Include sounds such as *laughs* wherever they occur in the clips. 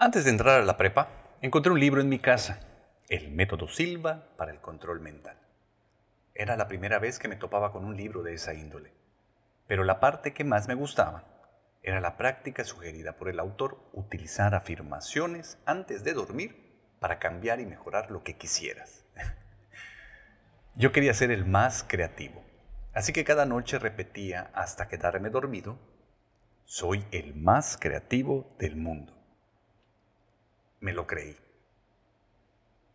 Antes de entrar a la prepa, encontré un libro en mi casa, El método Silva para el control mental. Era la primera vez que me topaba con un libro de esa índole, pero la parte que más me gustaba era la práctica sugerida por el autor utilizar afirmaciones antes de dormir para cambiar y mejorar lo que quisieras. *laughs* Yo quería ser el más creativo, así que cada noche repetía hasta quedarme dormido, soy el más creativo del mundo me lo creí.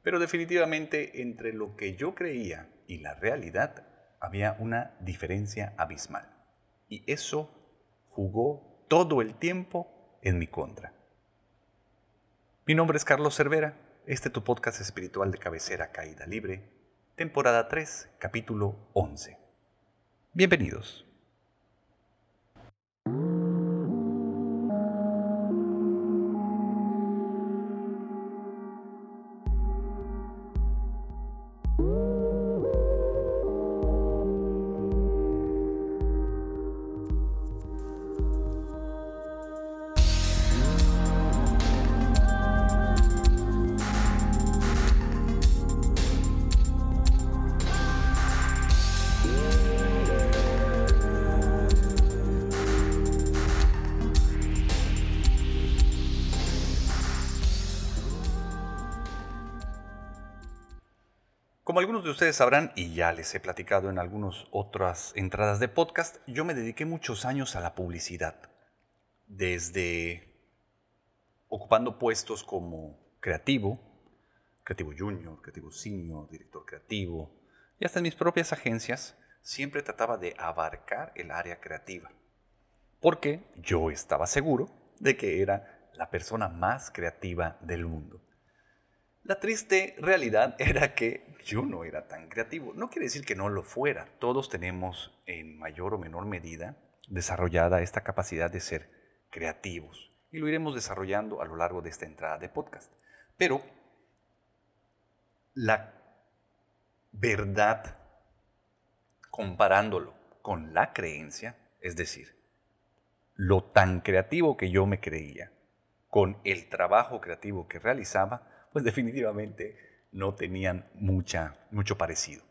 Pero definitivamente entre lo que yo creía y la realidad había una diferencia abismal. Y eso jugó todo el tiempo en mi contra. Mi nombre es Carlos Cervera, este es tu podcast espiritual de cabecera Caída Libre, temporada 3, capítulo 11. Bienvenidos. De ustedes sabrán, y ya les he platicado en algunas otras entradas de podcast, yo me dediqué muchos años a la publicidad. Desde ocupando puestos como creativo, creativo junior, creativo senior, director creativo, y hasta en mis propias agencias, siempre trataba de abarcar el área creativa. Porque yo estaba seguro de que era la persona más creativa del mundo. La triste realidad *laughs* era que yo no era tan creativo. No quiere decir que no lo fuera. Todos tenemos en mayor o menor medida desarrollada esta capacidad de ser creativos. Y lo iremos desarrollando a lo largo de esta entrada de podcast. Pero la verdad, comparándolo con la creencia, es decir, lo tan creativo que yo me creía, con el trabajo creativo que realizaba, pues definitivamente no tenían mucha, mucho parecido.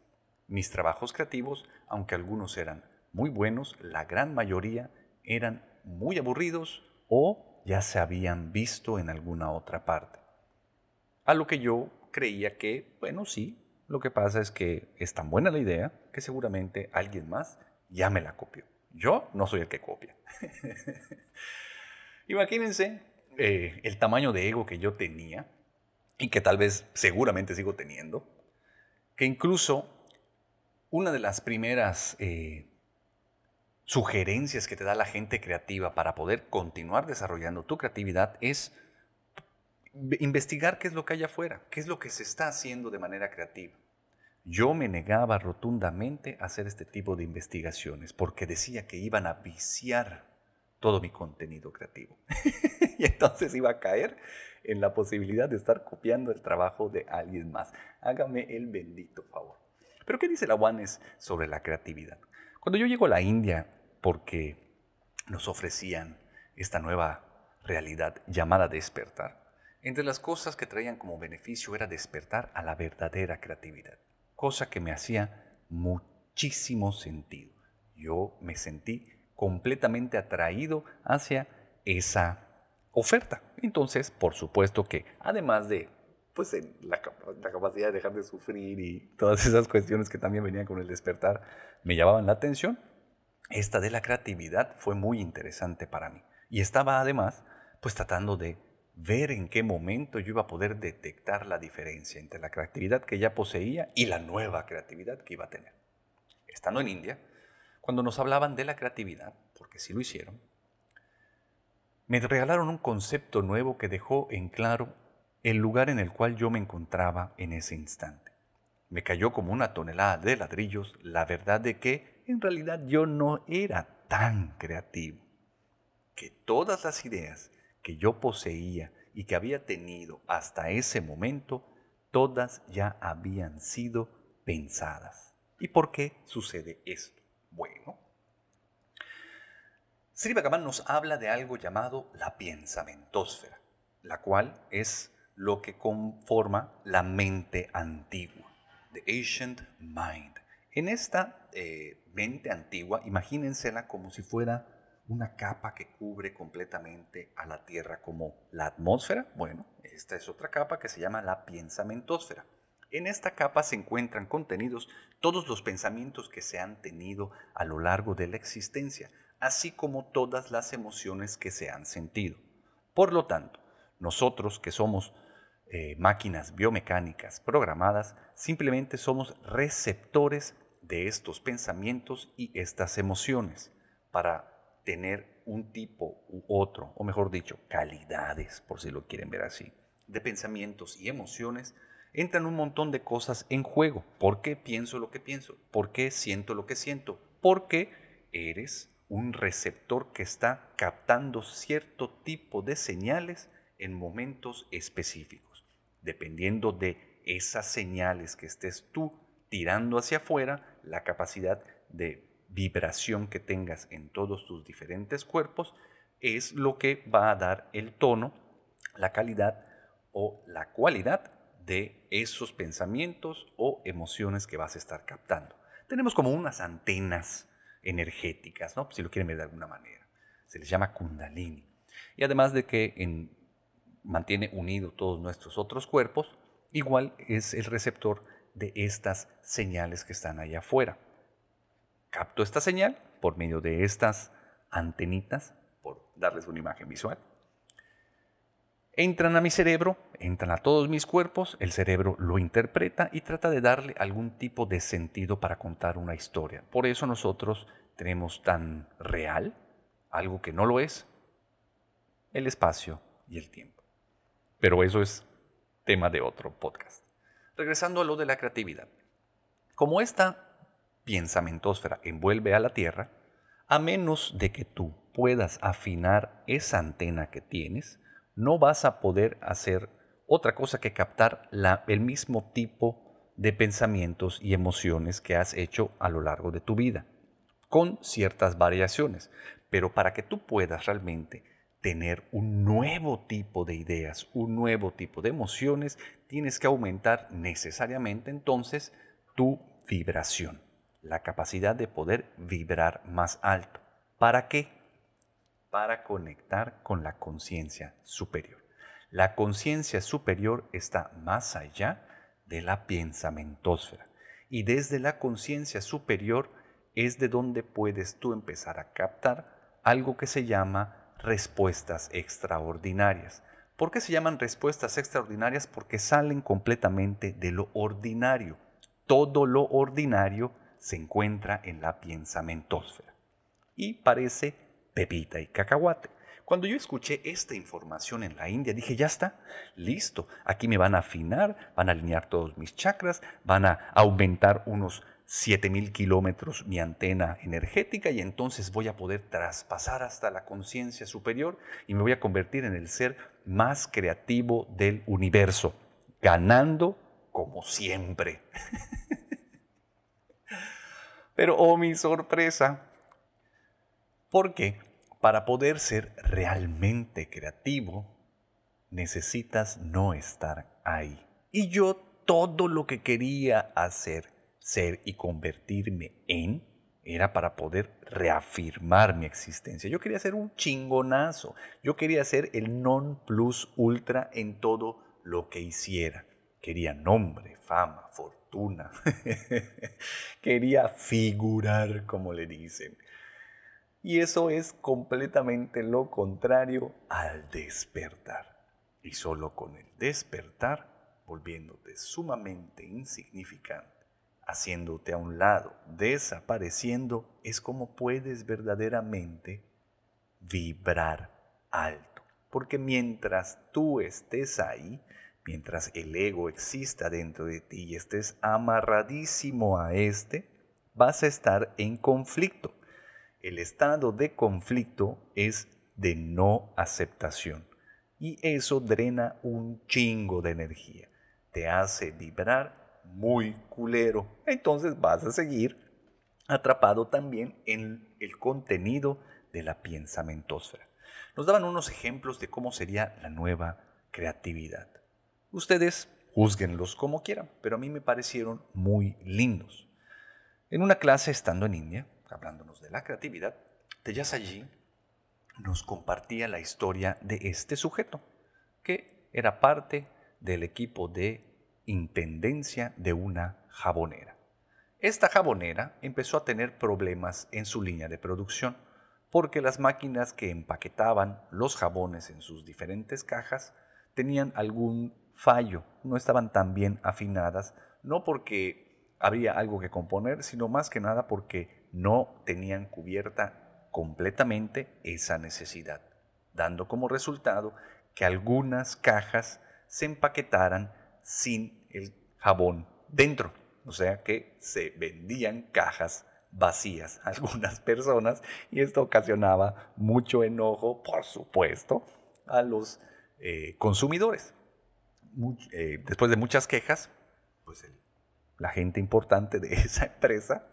Mis trabajos creativos, aunque algunos eran muy buenos, la gran mayoría eran muy aburridos o ya se habían visto en alguna otra parte. A lo que yo creía que, bueno, sí, lo que pasa es que es tan buena la idea que seguramente alguien más ya me la copió. Yo no soy el que copia. *laughs* Imagínense eh, el tamaño de ego que yo tenía y que tal vez seguramente sigo teniendo, que incluso una de las primeras eh, sugerencias que te da la gente creativa para poder continuar desarrollando tu creatividad es investigar qué es lo que hay afuera, qué es lo que se está haciendo de manera creativa. Yo me negaba rotundamente a hacer este tipo de investigaciones porque decía que iban a viciar todo mi contenido creativo. *laughs* y entonces iba a caer en la posibilidad de estar copiando el trabajo de alguien más. Hágame el bendito favor. Pero ¿qué dice la Wanes sobre la creatividad? Cuando yo llego a la India, porque nos ofrecían esta nueva realidad llamada despertar, entre las cosas que traían como beneficio era despertar a la verdadera creatividad, cosa que me hacía muchísimo sentido. Yo me sentí completamente atraído hacia esa oferta. Entonces, por supuesto que además de pues, la, capacidad de dejar de sufrir y todas esas cuestiones que también venían con el despertar me llamaban la atención, esta de la creatividad fue muy interesante para mí. Y estaba además pues tratando de ver en qué momento yo iba a poder detectar la diferencia entre la creatividad que ya poseía y la nueva creatividad que iba a tener. Estando en India, cuando nos hablaban de la creatividad, porque sí lo hicieron, me regalaron un concepto nuevo que dejó en claro el lugar en el cual yo me encontraba en ese instante. Me cayó como una tonelada de ladrillos la verdad de que en realidad yo no era tan creativo, que todas las ideas que yo poseía y que había tenido hasta ese momento, todas ya habían sido pensadas. ¿Y por qué sucede esto? Bueno, Sri Bhagavan nos habla de algo llamado la pensamentósfera. la cual es lo que conforma la mente antigua, the ancient mind. En esta eh, mente antigua, imagínensela como si fuera una capa que cubre completamente a la Tierra como la atmósfera. Bueno, esta es otra capa que se llama la pensamentósfera. En esta capa se encuentran contenidos todos los pensamientos que se han tenido a lo largo de la existencia, así como todas las emociones que se han sentido. Por lo tanto, nosotros que somos eh, máquinas biomecánicas programadas, simplemente somos receptores de estos pensamientos y estas emociones para tener un tipo u otro, o mejor dicho, calidades, por si lo quieren ver así, de pensamientos y emociones, entran un montón de cosas en juego. ¿Por qué pienso lo que pienso? ¿Por qué siento lo que siento? Porque eres un receptor que está captando cierto tipo de señales en momentos específicos. Dependiendo de esas señales que estés tú tirando hacia afuera, la capacidad de vibración que tengas en todos tus diferentes cuerpos es lo que va a dar el tono, la calidad o la cualidad de esos pensamientos o emociones que vas a estar captando. Tenemos como unas antenas energéticas, ¿no? si lo quieren ver de alguna manera. Se les llama kundalini. Y además de que mantiene unido todos nuestros otros cuerpos, igual es el receptor de estas señales que están allá afuera capto esta señal por medio de estas antenitas, por darles una imagen visual. Entran a mi cerebro, entran a todos mis cuerpos, el cerebro lo interpreta y trata de darle algún tipo de sentido para contar una historia. Por eso nosotros tenemos tan real, algo que no lo es, el espacio y el tiempo. Pero eso es tema de otro podcast. Regresando a lo de la creatividad. Como esta piensamentosfera envuelve a la Tierra, a menos de que tú puedas afinar esa antena que tienes, no vas a poder hacer otra cosa que captar el mismo tipo de pensamientos y emociones que has hecho a lo largo de tu vida, con ciertas variaciones. Pero para que tú puedas realmente tener un nuevo tipo de ideas, un nuevo tipo de emociones, tienes que aumentar necesariamente entonces tu vibración la capacidad de poder vibrar más alto. ¿Para qué? Para conectar con la conciencia superior. La conciencia superior está más allá de la pensamentósfera. Y desde la conciencia superior es de donde puedes tú empezar a captar algo que se llama respuestas extraordinarias. ¿Por qué se llaman respuestas extraordinarias? Porque salen completamente de lo ordinario. Todo lo ordinario se encuentra en la piensamentosfera y parece pepita y cacahuate. Cuando yo escuché esta información en la India, dije, ya está, listo, aquí me van a afinar, van a alinear todos mis chakras, van a aumentar unos 7000 kilómetros mi antena energética y entonces voy a poder traspasar hasta la conciencia superior y me voy a convertir en el ser más creativo del universo, ganando como siempre. *laughs* Pero, oh mi sorpresa, porque para poder ser realmente creativo, necesitas no estar ahí. Y yo todo lo que quería hacer, ser y convertirme en, era para poder reafirmar mi existencia. Yo quería ser un chingonazo. Yo quería ser el non plus ultra en todo lo que hiciera. Quería nombre, fama, fortuna *laughs* Quería figurar, como le dicen. Y eso es completamente lo contrario al despertar. Y solo con el despertar, volviéndote sumamente insignificante, haciéndote a un lado, desapareciendo, es como puedes verdaderamente vibrar alto. Porque mientras tú estés ahí, Mientras el ego exista dentro de ti y estés amarradísimo a este, vas a estar en conflicto. El estado de conflicto es de no aceptación y eso drena un chingo de energía. Te hace vibrar muy culero. Entonces vas a seguir atrapado también en el contenido de la piensamentosfera. Nos daban unos ejemplos de cómo sería la nueva creatividad. Ustedes juzguenlos como quieran, pero a mí me parecieron muy lindos. En una clase estando en India, hablándonos de la creatividad, allí nos compartía la historia de este sujeto, que era parte del equipo de intendencia de una jabonera. Esta jabonera empezó a tener problemas en su línea de producción porque las máquinas que empaquetaban los jabones en sus diferentes cajas tenían algún fallo, no estaban tan bien afinadas, no porque había algo que componer, sino más que nada porque no tenían cubierta completamente esa necesidad, dando como resultado que algunas cajas se empaquetaran sin el jabón dentro. O sea que se vendían cajas vacías a algunas personas y esto ocasionaba mucho enojo, por supuesto, a los eh, consumidores. Eh, después de muchas quejas, pues la gente importante de *laughs* esa empresa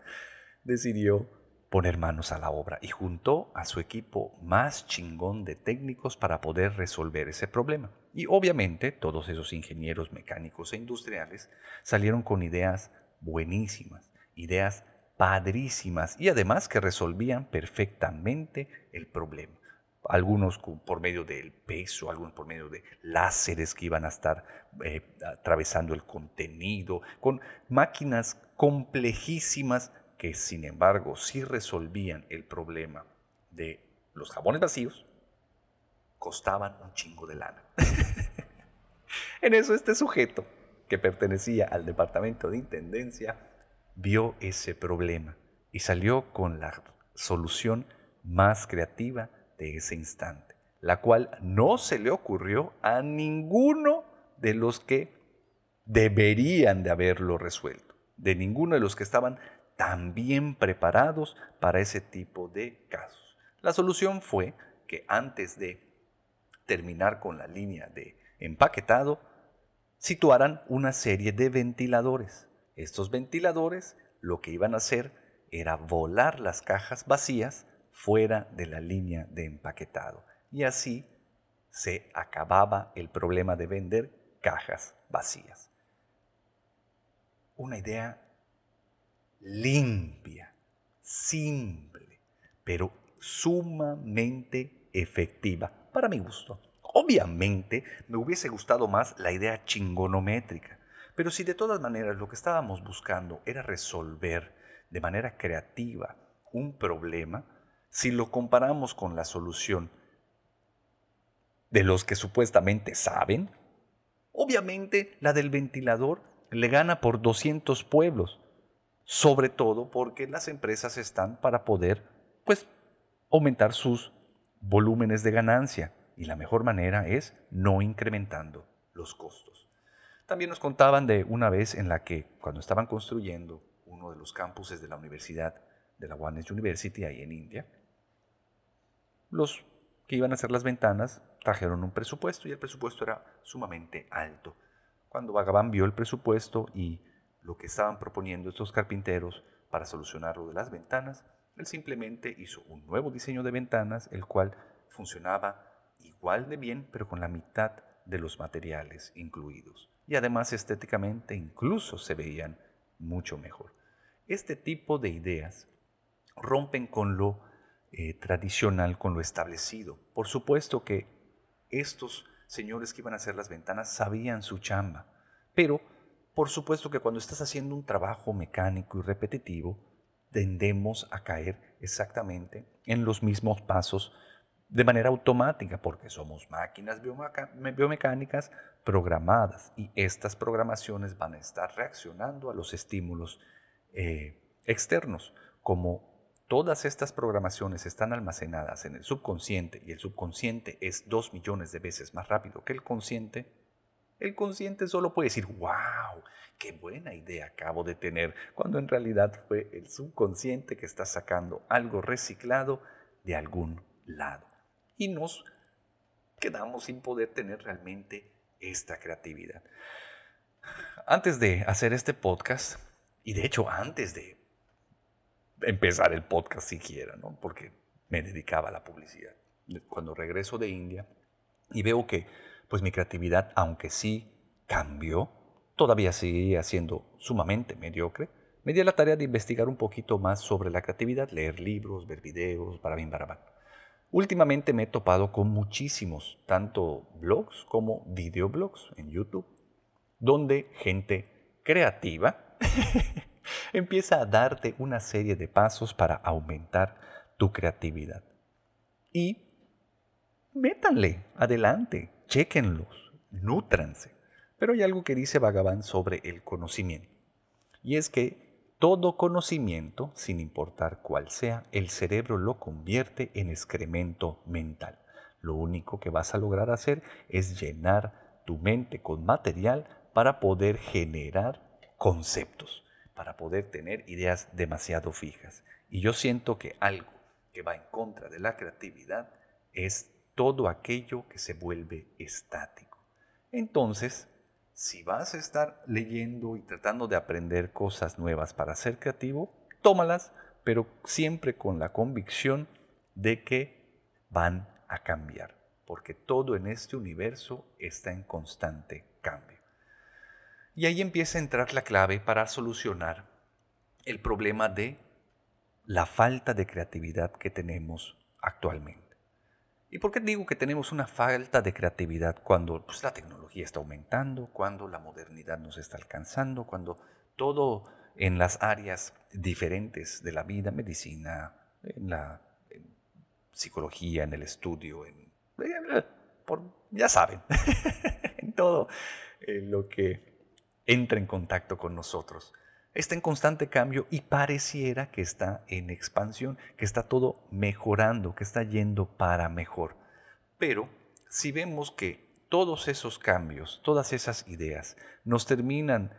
decidió poner manos a la obra y juntó a su equipo más chingón de técnicos para poder resolver ese problema. Y obviamente todos esos ingenieros mecánicos e industriales salieron con ideas buenísimas, ideas padrísimas y además que resolvían perfectamente el problema. Algunos por medio del peso, algunos por medio de láseres que iban a estar eh, atravesando el contenido, con máquinas complejísimas que sin embargo sí resolvían el problema de los jabones vacíos, costaban un chingo de lana. *laughs* en eso este sujeto, que pertenecía al departamento de Intendencia, vio ese problema y salió con la solución más creativa de ese instante, la cual no se le ocurrió a ninguno de los que deberían de haberlo resuelto, de ninguno de los que estaban también preparados para ese tipo de casos. La solución fue que antes de terminar con la línea de empaquetado, situaran una serie de ventiladores. Estos ventiladores lo que iban a hacer era volar las cajas vacías fuera de la línea de empaquetado. Y así se acababa el problema de vender cajas vacías. Una idea limpia, simple, pero sumamente efectiva, para mi gusto. Obviamente me hubiese gustado más la idea chingonométrica, pero si de todas maneras lo que estábamos buscando era resolver de manera creativa un problema, si lo comparamos con la solución de los que supuestamente saben, obviamente la del ventilador le gana por 200 pueblos sobre todo porque las empresas están para poder pues aumentar sus volúmenes de ganancia y la mejor manera es no incrementando los costos. También nos contaban de una vez en la que cuando estaban construyendo uno de los campuses de la Universidad de la Wanes University ahí en India, los que iban a hacer las ventanas trajeron un presupuesto y el presupuesto era sumamente alto. Cuando Bhagavan vio el presupuesto y lo que estaban proponiendo estos carpinteros para solucionar lo de las ventanas, él simplemente hizo un nuevo diseño de ventanas, el cual funcionaba igual de bien, pero con la mitad de los materiales incluidos. Y además estéticamente incluso se veían mucho mejor. Este tipo de ideas rompen con lo eh, tradicional, con lo establecido. Por supuesto que estos señores que iban a hacer las ventanas sabían su chamba, pero por supuesto que cuando estás haciendo un trabajo mecánico y repetitivo, tendemos a caer exactamente en los mismos pasos de manera automática, porque somos máquinas biomecánicas programadas y estas programaciones van a estar reaccionando a los estímulos eh, externos. Como todas estas programaciones están almacenadas en el subconsciente y el subconsciente es dos millones de veces más rápido que el consciente, el consciente solo puede decir, wow, qué buena idea acabo de tener, cuando en realidad fue el subconsciente que está sacando algo reciclado de algún lado. Y nos quedamos sin poder tener realmente esta creatividad. Antes de hacer este podcast, y de hecho antes de empezar el podcast siquiera, ¿no? porque me dedicaba a la publicidad, cuando regreso de India y veo que pues mi creatividad, aunque sí cambió, todavía sigue siendo sumamente mediocre, me di la tarea de investigar un poquito más sobre la creatividad, leer libros, ver videos, para bien, para Últimamente me he topado con muchísimos, tanto blogs como videoblogs en YouTube, donde gente creativa *laughs* empieza a darte una serie de pasos para aumentar tu creatividad. Y métanle, adelante, chequenlos, nútranse. Pero hay algo que dice Bhagavan sobre el conocimiento. Y es que todo conocimiento, sin importar cuál sea, el cerebro lo convierte en excremento mental. Lo único que vas a lograr hacer es llenar tu mente con material para poder generar conceptos, para poder tener ideas demasiado fijas. Y yo siento que algo que va en contra de la creatividad es todo aquello que se vuelve estático. Entonces, si vas a estar leyendo y tratando de aprender cosas nuevas para ser creativo, tómalas, pero siempre con la convicción de que van a cambiar, porque todo en este universo está en constante cambio. Y ahí empieza a entrar la clave para solucionar el problema de la falta de creatividad que tenemos actualmente. ¿Y por qué digo que tenemos una falta de creatividad cuando pues, la tecnología está aumentando, cuando la modernidad nos está alcanzando, cuando todo en las áreas diferentes de la vida, medicina, en la psicología, en el estudio, en, por, ya saben, *laughs* en todo eh, lo que entra en contacto con nosotros está en constante cambio y pareciera que está en expansión, que está todo mejorando, que está yendo para mejor. Pero si vemos que todos esos cambios, todas esas ideas nos terminan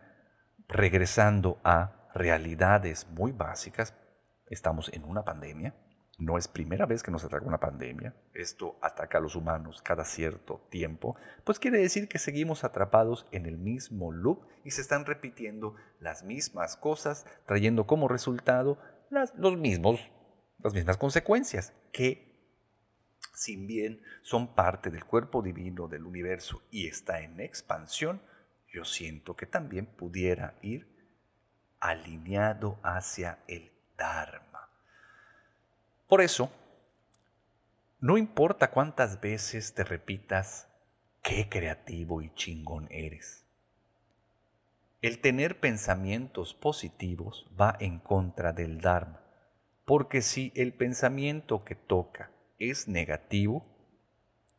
regresando a realidades muy básicas, estamos en una pandemia, no es primera vez que nos ataca una pandemia, esto ataca a los humanos cada cierto tiempo, pues quiere decir que seguimos atrapados en el mismo loop y se están repitiendo las mismas cosas, trayendo como resultado las, los mismos, las mismas consecuencias, que si bien son parte del cuerpo divino del universo y está en expansión, yo siento que también pudiera ir alineado hacia el Dharma por eso, no importa cuántas veces te repitas qué creativo y chingón eres. El tener pensamientos positivos va en contra del Dharma, porque si el pensamiento que toca es negativo,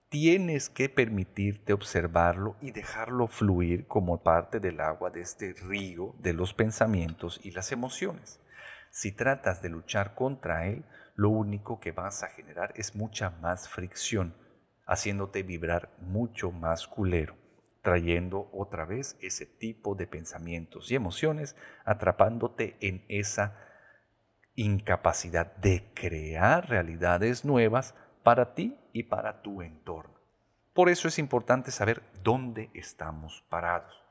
tienes que permitirte observarlo y dejarlo fluir como parte del agua de este río de los pensamientos y las emociones. Si tratas de luchar contra él, lo único que vas a generar es mucha más fricción, haciéndote vibrar mucho más culero, trayendo otra vez ese tipo de pensamientos y emociones, atrapándote en esa incapacidad de crear realidades nuevas para ti y para tu entorno. Por eso es importante saber dónde estamos parados.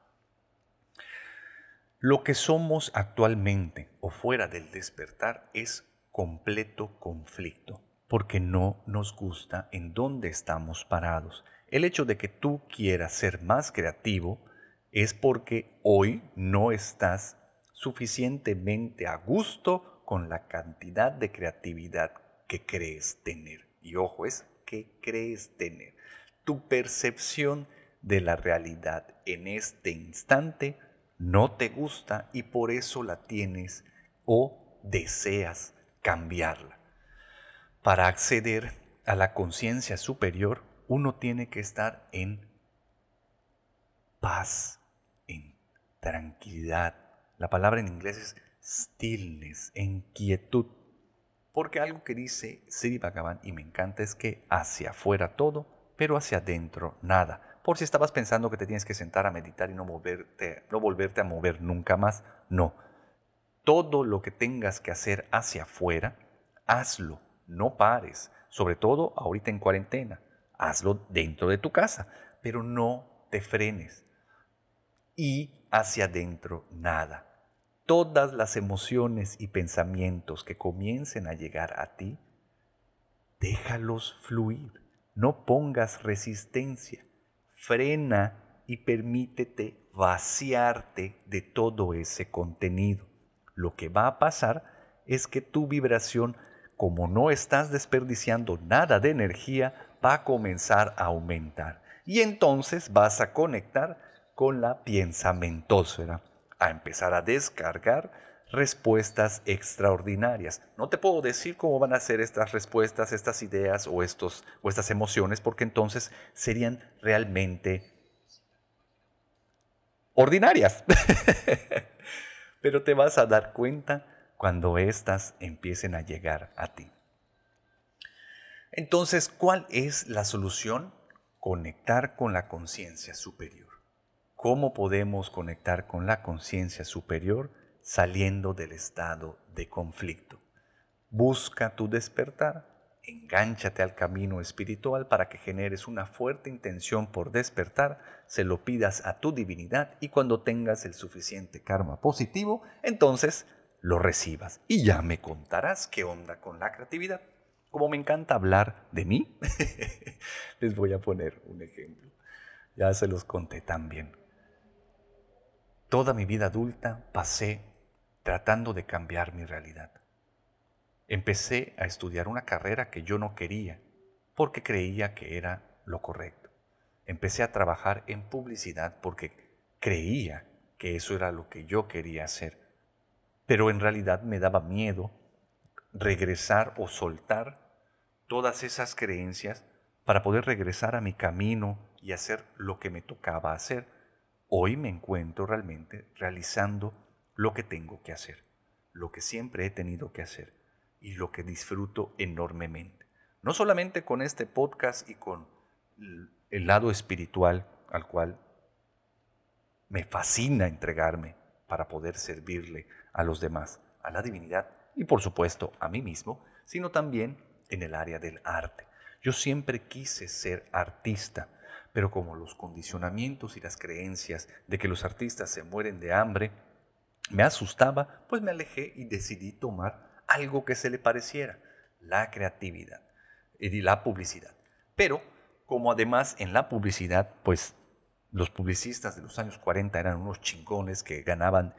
Lo que somos actualmente o fuera del despertar es completo conflicto, porque no nos gusta en dónde estamos parados. El hecho de que tú quieras ser más creativo es porque hoy no estás suficientemente a gusto con la cantidad de creatividad que crees tener. Y ojo, es que crees tener. Tu percepción de la realidad en este instante no te gusta y por eso la tienes o deseas cambiarla. Para acceder a la conciencia superior, uno tiene que estar en paz, en tranquilidad. La palabra en inglés es stillness, en quietud. Porque algo que dice Sri Bhagavan y me encanta es que hacia afuera todo, pero hacia adentro nada por si estabas pensando que te tienes que sentar a meditar y no, moverte, no volverte a mover nunca más. No. Todo lo que tengas que hacer hacia afuera, hazlo, no pares, sobre todo ahorita en cuarentena. Hazlo dentro de tu casa, pero no te frenes. Y hacia adentro nada. Todas las emociones y pensamientos que comiencen a llegar a ti, déjalos fluir. No pongas resistencia frena y permítete vaciarte de todo ese contenido. Lo que va a pasar es que tu vibración, como no estás desperdiciando nada de energía, va a comenzar a aumentar. Y entonces vas a conectar con la piensamentosfera, a empezar a descargar respuestas extraordinarias. No te puedo decir cómo van a ser estas respuestas, estas ideas o, estos, o estas emociones, porque entonces serían realmente ordinarias. *laughs* Pero te vas a dar cuenta cuando éstas empiecen a llegar a ti. Entonces, ¿cuál es la solución? Conectar con la conciencia superior. ¿Cómo podemos conectar con la conciencia superior? saliendo del estado de conflicto. Busca tu despertar, engánchate al camino espiritual para que generes una fuerte intención por despertar, se lo pidas a tu divinidad y cuando tengas el suficiente karma positivo, entonces lo recibas. Y ya me contarás qué onda con la creatividad. Como me encanta hablar de mí, *laughs* les voy a poner un ejemplo. Ya se los conté también. Toda mi vida adulta pasé tratando de cambiar mi realidad. Empecé a estudiar una carrera que yo no quería porque creía que era lo correcto. Empecé a trabajar en publicidad porque creía que eso era lo que yo quería hacer. Pero en realidad me daba miedo regresar o soltar todas esas creencias para poder regresar a mi camino y hacer lo que me tocaba hacer. Hoy me encuentro realmente realizando lo que tengo que hacer, lo que siempre he tenido que hacer y lo que disfruto enormemente. No solamente con este podcast y con el lado espiritual al cual me fascina entregarme para poder servirle a los demás, a la divinidad y por supuesto a mí mismo, sino también en el área del arte. Yo siempre quise ser artista, pero como los condicionamientos y las creencias de que los artistas se mueren de hambre me asustaba, pues me alejé y decidí tomar algo que se le pareciera, la creatividad y la publicidad. Pero como además en la publicidad, pues los publicistas de los años 40 eran unos chingones que ganaban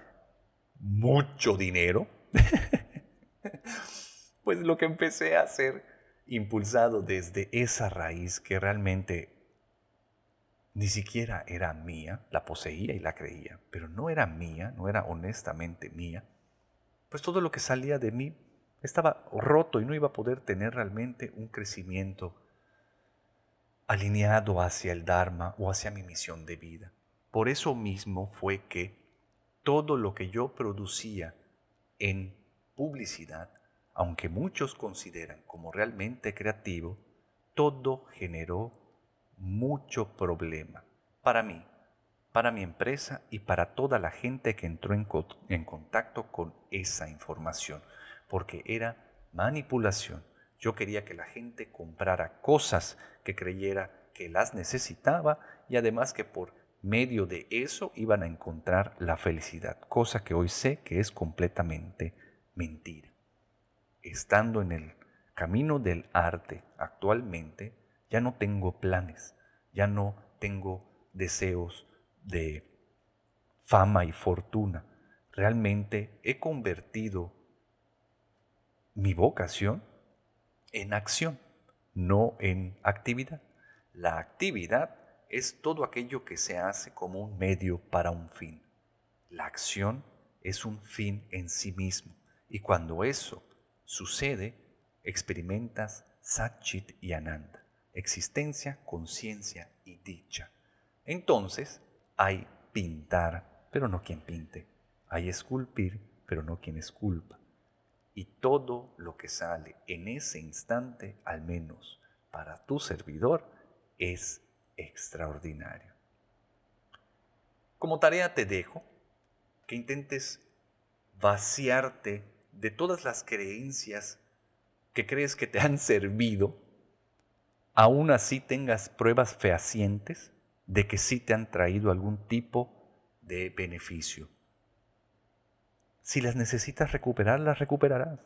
mucho dinero, *laughs* pues lo que empecé a hacer, impulsado desde esa raíz que realmente ni siquiera era mía, la poseía y la creía, pero no era mía, no era honestamente mía, pues todo lo que salía de mí estaba roto y no iba a poder tener realmente un crecimiento alineado hacia el Dharma o hacia mi misión de vida. Por eso mismo fue que todo lo que yo producía en publicidad, aunque muchos consideran como realmente creativo, todo generó mucho problema para mí, para mi empresa y para toda la gente que entró en, en contacto con esa información, porque era manipulación. Yo quería que la gente comprara cosas que creyera que las necesitaba y además que por medio de eso iban a encontrar la felicidad, cosa que hoy sé que es completamente mentira. Estando en el camino del arte actualmente, ya no tengo planes, ya no tengo deseos de fama y fortuna. Realmente he convertido mi vocación en acción, no en actividad. La actividad es todo aquello que se hace como un medio para un fin. La acción es un fin en sí mismo. Y cuando eso sucede, experimentas Satchit y Ananda existencia, conciencia y dicha. Entonces hay pintar, pero no quien pinte. Hay esculpir, pero no quien esculpa. Y todo lo que sale en ese instante, al menos para tu servidor, es extraordinario. Como tarea te dejo que intentes vaciarte de todas las creencias que crees que te han servido aún así tengas pruebas fehacientes de que sí te han traído algún tipo de beneficio. Si las necesitas recuperar, las recuperarás,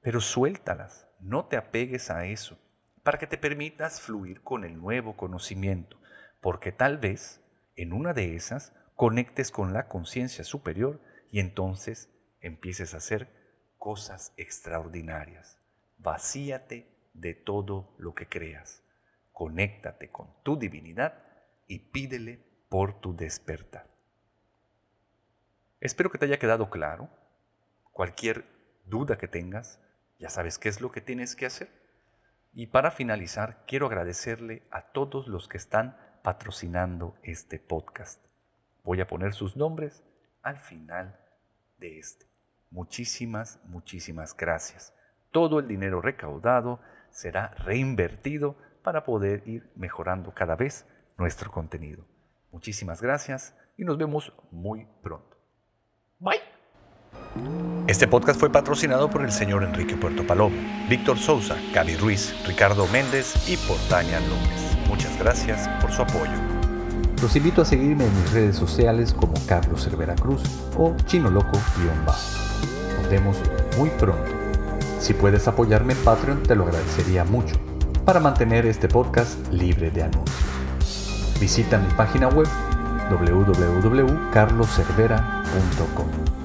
pero suéltalas, no te apegues a eso, para que te permitas fluir con el nuevo conocimiento, porque tal vez en una de esas conectes con la conciencia superior y entonces empieces a hacer cosas extraordinarias. Vacíate de todo lo que creas. Conéctate con tu divinidad y pídele por tu despertar. Espero que te haya quedado claro. Cualquier duda que tengas, ya sabes qué es lo que tienes que hacer. Y para finalizar, quiero agradecerle a todos los que están patrocinando este podcast. Voy a poner sus nombres al final de este. Muchísimas, muchísimas gracias. Todo el dinero recaudado será reinvertido para poder ir mejorando cada vez nuestro contenido. Muchísimas gracias y nos vemos muy pronto. Bye. Este podcast fue patrocinado por el señor Enrique Puerto Palomo, Víctor Souza, Gaby Ruiz, Ricardo Méndez y Portaña López. Muchas gracias por su apoyo. Los invito a seguirme en mis redes sociales como Carlos Cervera Cruz o Chino Loco-Bajo. Nos vemos muy pronto. Si puedes apoyarme en Patreon, te lo agradecería mucho para mantener este podcast libre de anuncios. Visita mi página web www.carloservera.com.